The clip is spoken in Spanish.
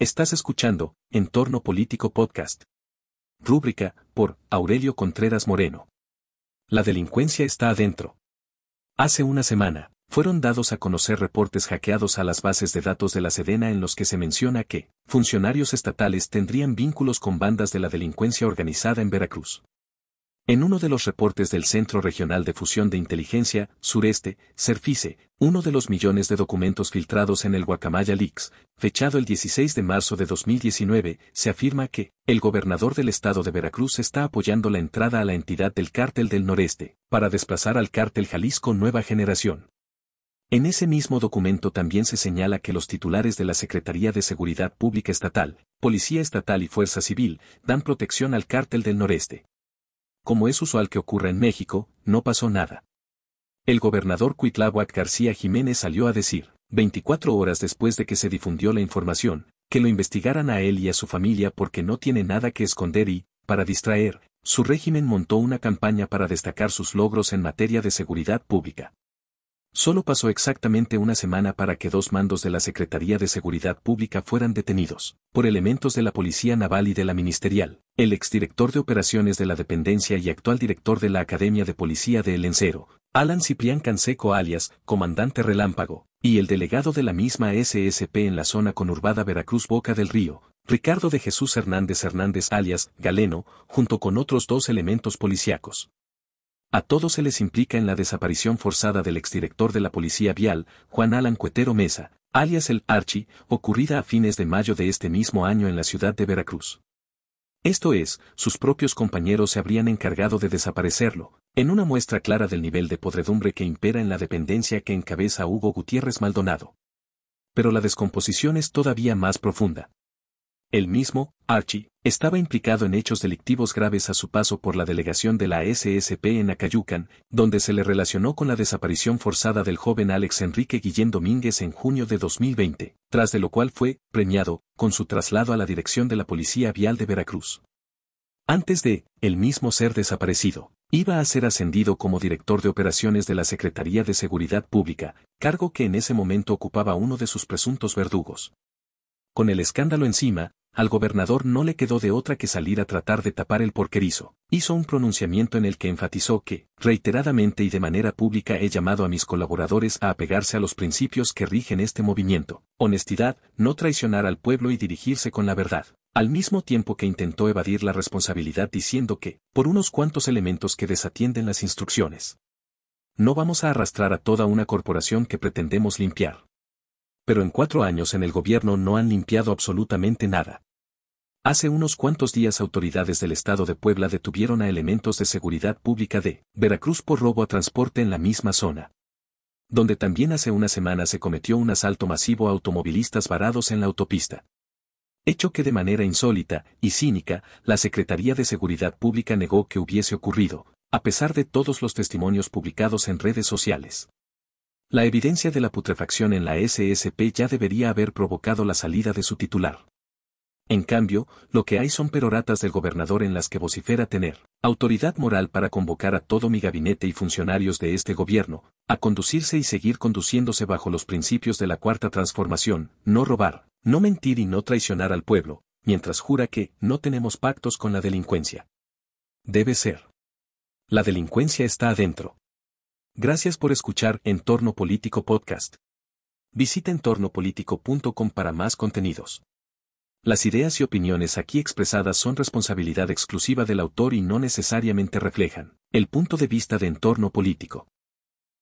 Estás escuchando Entorno Político Podcast. Rúbrica por Aurelio Contreras Moreno. La delincuencia está adentro. Hace una semana, fueron dados a conocer reportes hackeados a las bases de datos de la Sedena en los que se menciona que funcionarios estatales tendrían vínculos con bandas de la delincuencia organizada en Veracruz. En uno de los reportes del Centro Regional de Fusión de Inteligencia, Sureste, CERFICE, uno de los millones de documentos filtrados en el Guacamaya Leaks, fechado el 16 de marzo de 2019, se afirma que el gobernador del estado de Veracruz está apoyando la entrada a la entidad del Cártel del Noreste, para desplazar al Cártel Jalisco Nueva Generación. En ese mismo documento también se señala que los titulares de la Secretaría de Seguridad Pública Estatal, Policía Estatal y Fuerza Civil dan protección al Cártel del Noreste como es usual que ocurra en México, no pasó nada. El gobernador Cuitláhuac García Jiménez salió a decir, 24 horas después de que se difundió la información, que lo investigaran a él y a su familia porque no tiene nada que esconder y, para distraer, su régimen montó una campaña para destacar sus logros en materia de seguridad pública. Solo pasó exactamente una semana para que dos mandos de la Secretaría de Seguridad Pública fueran detenidos, por elementos de la Policía Naval y de la Ministerial, el exdirector de operaciones de la dependencia y actual director de la Academia de Policía de El Encero, Alan Ciprián Canseco alias, Comandante Relámpago, y el delegado de la misma SSP en la zona conurbada Veracruz Boca del Río, Ricardo de Jesús Hernández Hernández alias, Galeno, junto con otros dos elementos policíacos. A todos se les implica en la desaparición forzada del exdirector de la Policía Vial, Juan Alan Cuetero Mesa, alias el Archi, ocurrida a fines de mayo de este mismo año en la ciudad de Veracruz. Esto es, sus propios compañeros se habrían encargado de desaparecerlo, en una muestra clara del nivel de podredumbre que impera en la dependencia que encabeza Hugo Gutiérrez Maldonado. Pero la descomposición es todavía más profunda. El mismo, Archie, estaba implicado en hechos delictivos graves a su paso por la delegación de la SSP en Acayucan, donde se le relacionó con la desaparición forzada del joven Alex Enrique Guillén Domínguez en junio de 2020, tras de lo cual fue premiado con su traslado a la dirección de la Policía Vial de Veracruz. Antes de, el mismo ser desaparecido, iba a ser ascendido como director de operaciones de la Secretaría de Seguridad Pública, cargo que en ese momento ocupaba uno de sus presuntos verdugos. Con el escándalo encima, al gobernador no le quedó de otra que salir a tratar de tapar el porquerizo. Hizo un pronunciamiento en el que enfatizó que, reiteradamente y de manera pública he llamado a mis colaboradores a apegarse a los principios que rigen este movimiento, honestidad, no traicionar al pueblo y dirigirse con la verdad, al mismo tiempo que intentó evadir la responsabilidad diciendo que, por unos cuantos elementos que desatienden las instrucciones, no vamos a arrastrar a toda una corporación que pretendemos limpiar. Pero en cuatro años en el gobierno no han limpiado absolutamente nada. Hace unos cuantos días autoridades del estado de Puebla detuvieron a elementos de seguridad pública de Veracruz por robo a transporte en la misma zona. Donde también hace una semana se cometió un asalto masivo a automovilistas varados en la autopista. Hecho que de manera insólita y cínica, la Secretaría de Seguridad Pública negó que hubiese ocurrido, a pesar de todos los testimonios publicados en redes sociales. La evidencia de la putrefacción en la SSP ya debería haber provocado la salida de su titular. En cambio, lo que hay son peroratas del gobernador en las que vocifera tener autoridad moral para convocar a todo mi gabinete y funcionarios de este gobierno, a conducirse y seguir conduciéndose bajo los principios de la cuarta transformación, no robar, no mentir y no traicionar al pueblo, mientras jura que no tenemos pactos con la delincuencia. Debe ser. La delincuencia está adentro. Gracias por escuchar Entorno Político Podcast. Visita entornopolitico.com para más contenidos. Las ideas y opiniones aquí expresadas son responsabilidad exclusiva del autor y no necesariamente reflejan el punto de vista de entorno político.